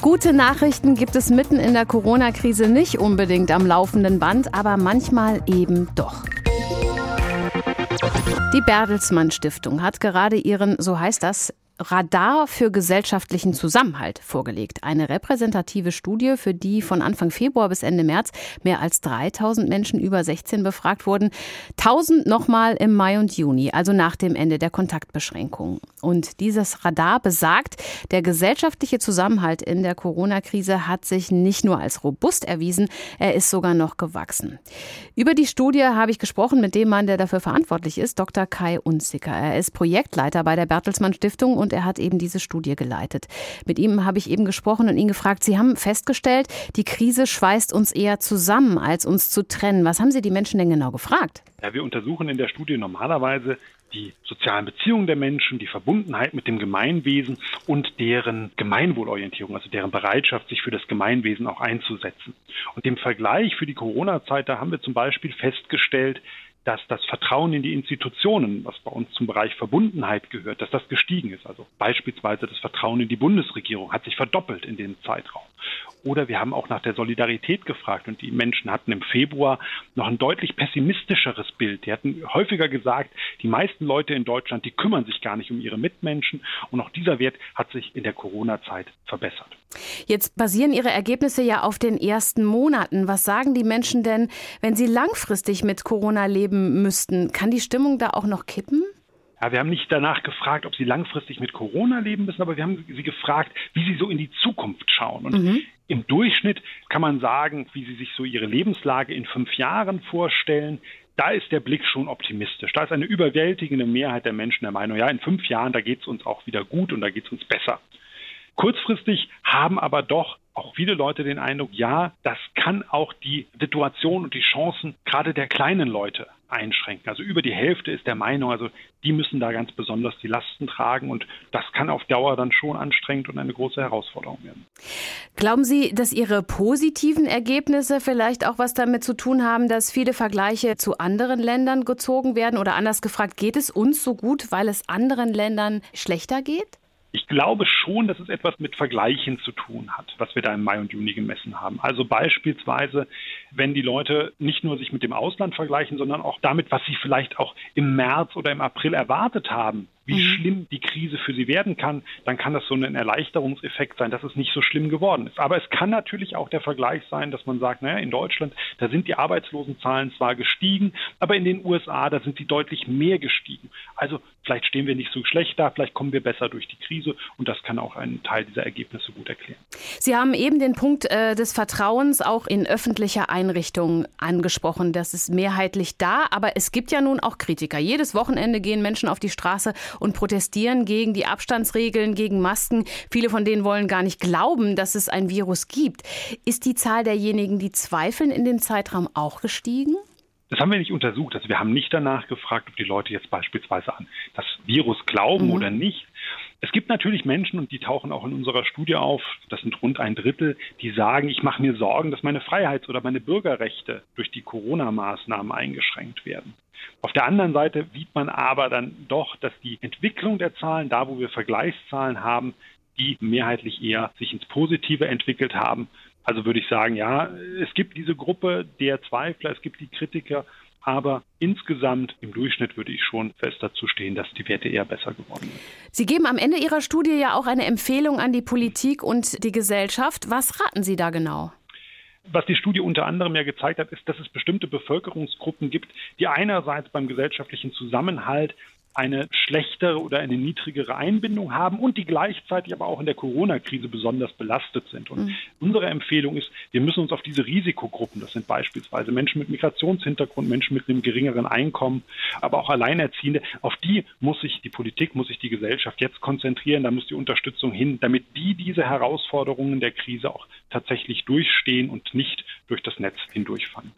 Gute Nachrichten gibt es mitten in der Corona-Krise nicht unbedingt am laufenden Band, aber manchmal eben doch. Die Bertelsmann Stiftung hat gerade ihren, so heißt das, Radar für gesellschaftlichen Zusammenhalt vorgelegt. Eine repräsentative Studie, für die von Anfang Februar bis Ende März mehr als 3000 Menschen über 16 befragt wurden. 1000 nochmal im Mai und Juni, also nach dem Ende der Kontaktbeschränkungen. Und dieses Radar besagt, der gesellschaftliche Zusammenhalt in der Corona-Krise hat sich nicht nur als robust erwiesen, er ist sogar noch gewachsen. Über die Studie habe ich gesprochen mit dem Mann, der dafür verantwortlich ist, Dr. Kai Unziker. Er ist Projektleiter bei der Bertelsmann Stiftung und und er hat eben diese Studie geleitet. Mit ihm habe ich eben gesprochen und ihn gefragt, Sie haben festgestellt, die Krise schweißt uns eher zusammen, als uns zu trennen. Was haben Sie die Menschen denn genau gefragt? Ja, wir untersuchen in der Studie normalerweise die sozialen Beziehungen der Menschen, die Verbundenheit mit dem Gemeinwesen und deren Gemeinwohlorientierung, also deren Bereitschaft, sich für das Gemeinwesen auch einzusetzen. Und im Vergleich für die Corona-Zeit, da haben wir zum Beispiel festgestellt, dass das Vertrauen in die Institutionen, was bei uns zum Bereich Verbundenheit gehört, dass das gestiegen ist. Also beispielsweise das Vertrauen in die Bundesregierung hat sich verdoppelt in dem Zeitraum. Oder wir haben auch nach der Solidarität gefragt und die Menschen hatten im Februar noch ein deutlich pessimistischeres Bild. Die hatten häufiger gesagt, die meisten Leute in Deutschland, die kümmern sich gar nicht um ihre Mitmenschen und auch dieser Wert hat sich in der Corona-Zeit verbessert. Jetzt basieren Ihre Ergebnisse ja auf den ersten Monaten. Was sagen die Menschen denn, wenn sie langfristig mit Corona leben müssten? Kann die Stimmung da auch noch kippen? Ja, wir haben nicht danach gefragt, ob sie langfristig mit Corona leben müssen, aber wir haben sie gefragt, wie sie so in die Zukunft schauen. Und mhm. im Durchschnitt kann man sagen, wie sie sich so ihre Lebenslage in fünf Jahren vorstellen. Da ist der Blick schon optimistisch. Da ist eine überwältigende Mehrheit der Menschen der Meinung, ja, in fünf Jahren, da geht es uns auch wieder gut und da geht es uns besser. Kurzfristig haben aber doch auch viele Leute den Eindruck, ja, das kann auch die Situation und die Chancen gerade der kleinen Leute einschränken. Also über die Hälfte ist der Meinung, also die müssen da ganz besonders die Lasten tragen und das kann auf Dauer dann schon anstrengend und eine große Herausforderung werden. Glauben Sie, dass Ihre positiven Ergebnisse vielleicht auch was damit zu tun haben, dass viele Vergleiche zu anderen Ländern gezogen werden oder anders gefragt, geht es uns so gut, weil es anderen Ländern schlechter geht? Ich glaube schon, dass es etwas mit Vergleichen zu tun hat, was wir da im Mai und Juni gemessen haben. Also beispielsweise, wenn die Leute nicht nur sich mit dem Ausland vergleichen, sondern auch damit, was sie vielleicht auch im März oder im April erwartet haben, wie mhm. schlimm die Krise für sie werden kann, dann kann das so ein Erleichterungseffekt sein, dass es nicht so schlimm geworden ist. Aber es kann natürlich auch der Vergleich sein, dass man sagt, naja, in Deutschland, da sind die Arbeitslosenzahlen zwar gestiegen, aber in den USA, da sind sie deutlich mehr gestiegen. Also vielleicht stehen wir nicht so schlecht da, vielleicht kommen wir besser durch die Krise und das kann auch einen Teil dieser Ergebnisse gut erklären. Sie haben eben den Punkt äh, des Vertrauens auch in öffentliche Einrichtungen angesprochen. Das ist mehrheitlich da, aber es gibt ja nun auch Kritiker. Jedes Wochenende gehen Menschen auf die Straße und protestieren gegen die Abstandsregeln, gegen Masken. Viele von denen wollen gar nicht glauben, dass es ein Virus gibt. Ist die Zahl derjenigen, die zweifeln, in dem Zeitraum auch gestiegen? Das haben wir nicht untersucht. Also wir haben nicht danach gefragt, ob die Leute jetzt beispielsweise an das Virus glauben mhm. oder nicht. Es gibt natürlich Menschen, und die tauchen auch in unserer Studie auf, das sind rund ein Drittel, die sagen, ich mache mir Sorgen, dass meine Freiheits- oder meine Bürgerrechte durch die Corona-Maßnahmen eingeschränkt werden. Auf der anderen Seite sieht man aber dann doch, dass die Entwicklung der Zahlen, da wo wir Vergleichszahlen haben, die mehrheitlich eher sich ins Positive entwickelt haben. Also würde ich sagen, ja, es gibt diese Gruppe der Zweifler, es gibt die Kritiker, aber insgesamt im Durchschnitt würde ich schon fest dazu stehen, dass die Werte eher besser geworden sind. Sie geben am Ende Ihrer Studie ja auch eine Empfehlung an die Politik und die Gesellschaft. Was raten Sie da genau? Was die Studie unter anderem ja gezeigt hat, ist, dass es bestimmte Bevölkerungsgruppen gibt, die einerseits beim gesellschaftlichen Zusammenhalt eine schlechtere oder eine niedrigere Einbindung haben und die gleichzeitig aber auch in der Corona-Krise besonders belastet sind. Und mhm. unsere Empfehlung ist, wir müssen uns auf diese Risikogruppen, das sind beispielsweise Menschen mit Migrationshintergrund, Menschen mit einem geringeren Einkommen, aber auch Alleinerziehende, auf die muss sich die Politik, muss sich die Gesellschaft jetzt konzentrieren, da muss die Unterstützung hin, damit die diese Herausforderungen der Krise auch tatsächlich durchstehen und nicht durch das Netz hindurchfallen.